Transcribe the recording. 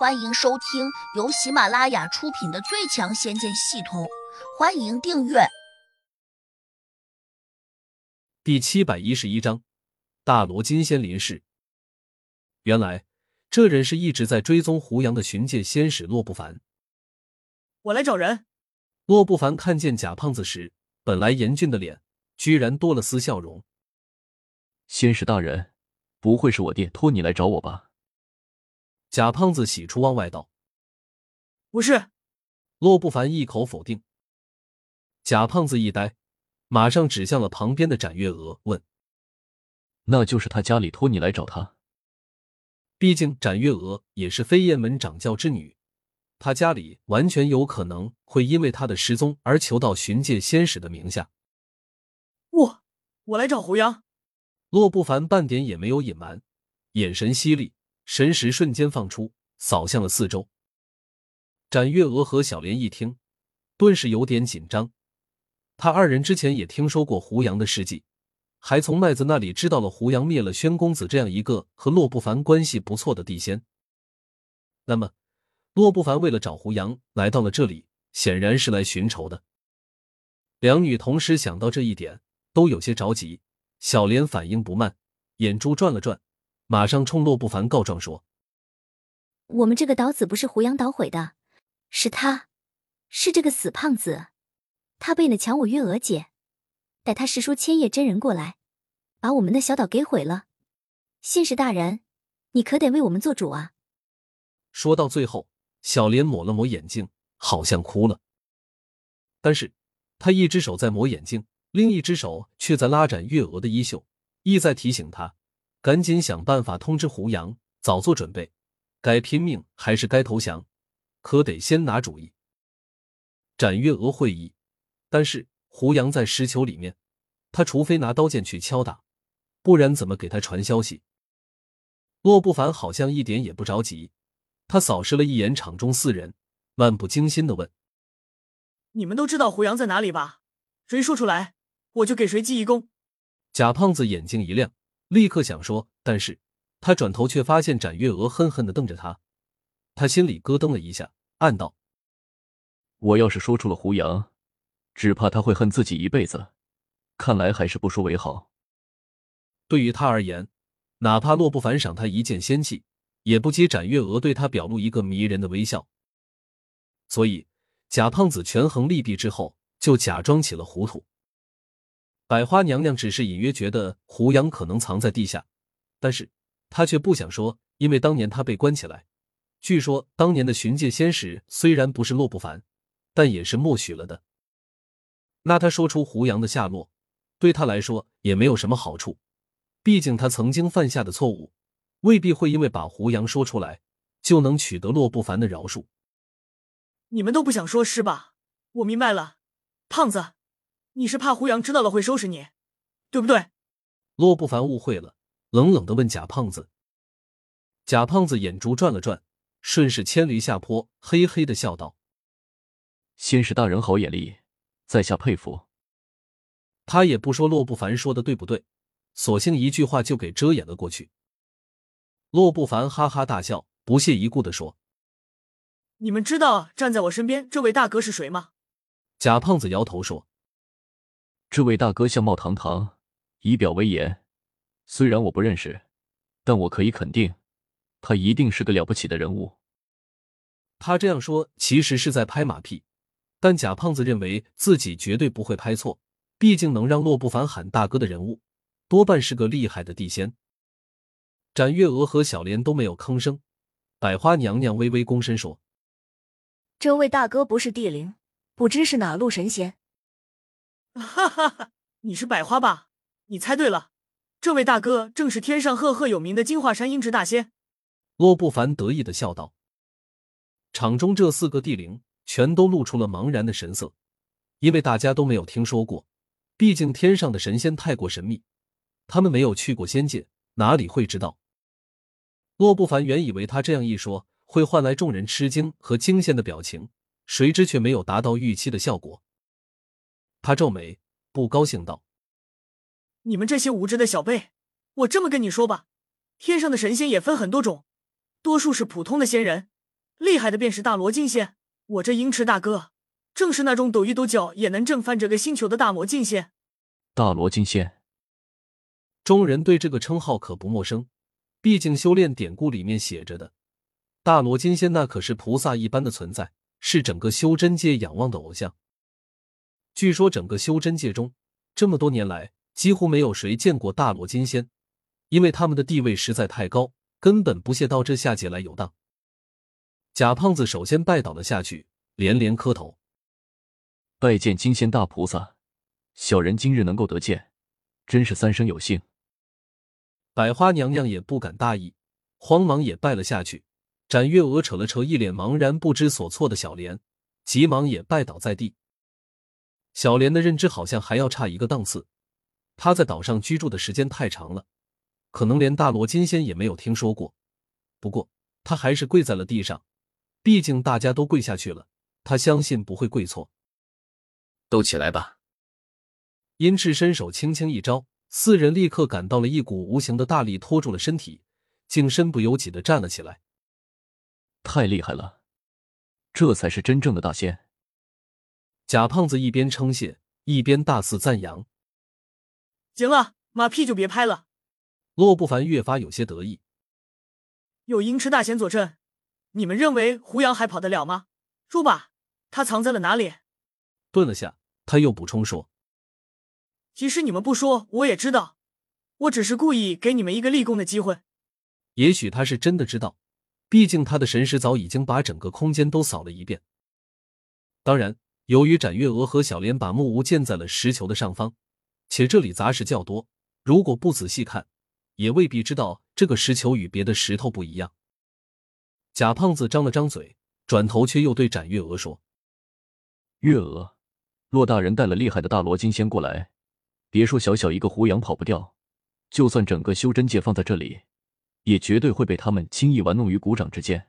欢迎收听由喜马拉雅出品的《最强仙剑系统》，欢迎订阅。第七百一十一章，大罗金仙林氏。原来这人是一直在追踪胡杨的寻界仙使洛不凡。我来找人。洛不凡看见贾胖子时，本来严峻的脸居然多了丝笑容。仙使大人，不会是我爹托你来找我吧？贾胖子喜出望外道：“不是。”洛不凡一口否定。贾胖子一呆，马上指向了旁边的展月娥，问：“那就是他家里托你来找他？毕竟展月娥也是飞燕门掌教之女，他家里完全有可能会因为他的失踪而求到寻界仙使的名下。”我我来找胡杨。洛不凡半点也没有隐瞒，眼神犀利。神识瞬间放出，扫向了四周。展月娥和小莲一听，顿时有点紧张。他二人之前也听说过胡杨的事迹，还从麦子那里知道了胡杨灭了宣公子这样一个和洛不凡关系不错的地仙。那么，洛不凡为了找胡杨来到了这里，显然是来寻仇的。两女同时想到这一点，都有些着急。小莲反应不慢，眼珠转了转。马上冲洛不凡告状说：“我们这个岛子不是胡杨捣毁的，是他，是这个死胖子，他背了抢我月娥姐，带他师叔千叶真人过来，把我们的小岛给毁了。信使大人，你可得为我们做主啊！”说到最后，小莲抹了抹眼睛，好像哭了。但是他一只手在抹眼睛，另一只手却在拉展月娥的衣袖，意在提醒他。赶紧想办法通知胡杨，早做准备，该拼命还是该投降，可得先拿主意。展月娥会意，但是胡杨在石球里面，他除非拿刀剑去敲打，不然怎么给他传消息？洛不凡好像一点也不着急，他扫视了一眼场中四人，漫不经心的问：“你们都知道胡杨在哪里吧？谁说出来，我就给谁记一功。”贾胖子眼睛一亮。立刻想说，但是他转头却发现展月娥恨恨的瞪着他，他心里咯噔了一下，暗道：“我要是说出了胡杨，只怕他会恨自己一辈子。看来还是不说为好。”对于他而言，哪怕洛不凡赏他一剑仙气，也不及展月娥对他表露一个迷人的微笑。所以，贾胖子权衡利弊之后，就假装起了糊涂。百花娘娘只是隐约觉得胡杨可能藏在地下，但是她却不想说，因为当年他被关起来。据说当年的寻界仙使虽然不是洛不凡，但也是默许了的。那他说出胡杨的下落，对他来说也没有什么好处。毕竟他曾经犯下的错误，未必会因为把胡杨说出来，就能取得洛不凡的饶恕。你们都不想说，是吧？我明白了，胖子。你是怕胡杨知道了会收拾你，对不对？洛不凡误会了，冷冷的问贾胖子。贾胖子眼珠转了转，顺势牵驴下坡，嘿嘿的笑道：“先是大人好眼力，在下佩服。”他也不说洛不凡说的对不对，索性一句话就给遮掩了过去。洛不凡哈哈大笑，不屑一顾的说：“你们知道站在我身边这位大哥是谁吗？”贾胖子摇头说。这位大哥相貌堂堂，仪表威严。虽然我不认识，但我可以肯定，他一定是个了不起的人物。他这样说其实是在拍马屁，但贾胖子认为自己绝对不会拍错。毕竟能让洛不凡喊大哥的人物，多半是个厉害的地仙。展月娥和小莲都没有吭声。百花娘娘微微躬身说：“这位大哥不是地灵，不知是哪路神仙。”哈哈哈！你是百花吧？你猜对了，这位大哥正是天上赫赫有名的金华山阴直大仙。洛不凡得意的笑道。场中这四个地灵全都露出了茫然的神色，因为大家都没有听说过。毕竟天上的神仙太过神秘，他们没有去过仙界，哪里会知道？洛不凡原以为他这样一说会换来众人吃惊和惊羡的表情，谁知却没有达到预期的效果。他皱眉，不高兴道：“你们这些无知的小辈，我这么跟你说吧，天上的神仙也分很多种，多数是普通的仙人，厉害的便是大罗金仙。我这鹰翅大哥，正是那种抖一抖脚也能震翻整个星球的大罗金仙。大罗金仙，众人对这个称号可不陌生，毕竟修炼典故里面写着的，大罗金仙那可是菩萨一般的存在，是整个修真界仰望的偶像。据说整个修真界中，这么多年来几乎没有谁见过大罗金仙，因为他们的地位实在太高，根本不屑到这下界来游荡。贾胖子首先拜倒了下去，连连磕头，拜见金仙大菩萨。小人今日能够得见，真是三生有幸。百花娘娘也不敢大意，慌忙也拜了下去。展月娥扯了扯一脸茫然不知所措的小莲，急忙也拜倒在地。小莲的认知好像还要差一个档次，她在岛上居住的时间太长了，可能连大罗金仙也没有听说过。不过他还是跪在了地上，毕竟大家都跪下去了，他相信不会跪错。都起来吧。殷赤伸手轻轻一招，四人立刻感到了一股无形的大力拖住了身体，竟身不由己的站了起来。太厉害了，这才是真正的大仙。贾胖子一边称谢，一边大肆赞扬。行了，马屁就别拍了。洛不凡越发有些得意。有鹰池大贤坐镇，你们认为胡杨还跑得了吗？说吧，他藏在了哪里？顿了下，他又补充说。即使你们不说，我也知道。我只是故意给你们一个立功的机会。也许他是真的知道，毕竟他的神识早已经把整个空间都扫了一遍。当然，由于展月娥和小莲把木屋建在了石球的上方，且这里杂石较多，如果不仔细看，也未必知道这个石球与别的石头不一样。贾胖子张了张嘴，转头却又对展月娥说：“月娥，骆大人带了厉害的大罗金仙过来。”别说小小一个胡杨跑不掉，就算整个修真界放在这里，也绝对会被他们轻易玩弄于股掌之间。